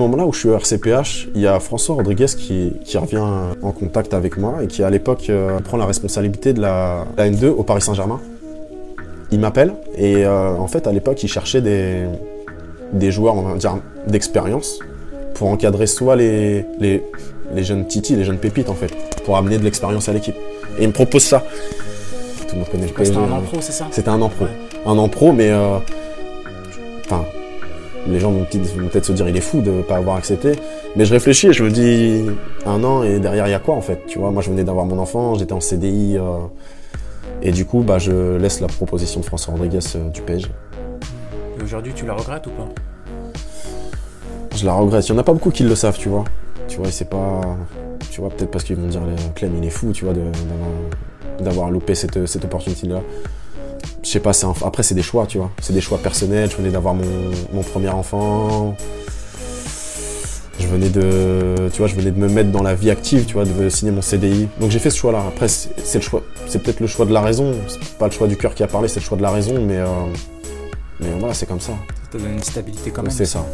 moment-là où je suis au RCPH, il y a François Rodriguez qui, qui revient en contact avec moi et qui à l'époque euh, prend la responsabilité de la, la N2 au Paris Saint-Germain. Il m'appelle et euh, en fait à l'époque il cherchait des, des joueurs on va dire d'expérience pour encadrer soit les, les, les jeunes titis, les jeunes pépites en fait, pour amener de l'expérience à l'équipe. Et il me propose ça. Tout le monde connaît le C'était un an pro, c'est ça? C'était un an pro. Ouais. Un an pro, mais. euh, Enfin. Les gens vont peut-être se dire il est fou de ne pas avoir accepté. Mais je réfléchis et je me dis un an et derrière il y a quoi en fait Tu vois, moi je venais d'avoir mon enfant, j'étais en CDI. euh, et du coup, bah, je laisse la proposition de François Rodriguez euh, du PSG. Et aujourd'hui, tu la regrettes ou pas? Je la regrette. Il n'y en a pas beaucoup qui le savent, tu vois. Tu vois, c'est pas. Tu vois, peut-être parce qu'ils vont dire euh, Clem, il est fou, tu vois, d'avoir- loupé cette, cette opportunité-là. Je sais pas, c'est un- après, c'est des choix, tu vois. C'est des choix personnels. Je venais d'avoir mon, mon premier enfant. Je venais de. Tu vois, je venais de me mettre dans la vie active, tu vois, de signer mon CDI. Donc j'ai fait ce choix-là. Après, c'est c'est le choix. C'est peut-être le choix de la raison. C'est pas le choix du cœur qui a parlé, c'est le choix de la raison, mais. euh, mais voilà, c'est comme ça. Ça te donne une stabilité quand même. C'est ça.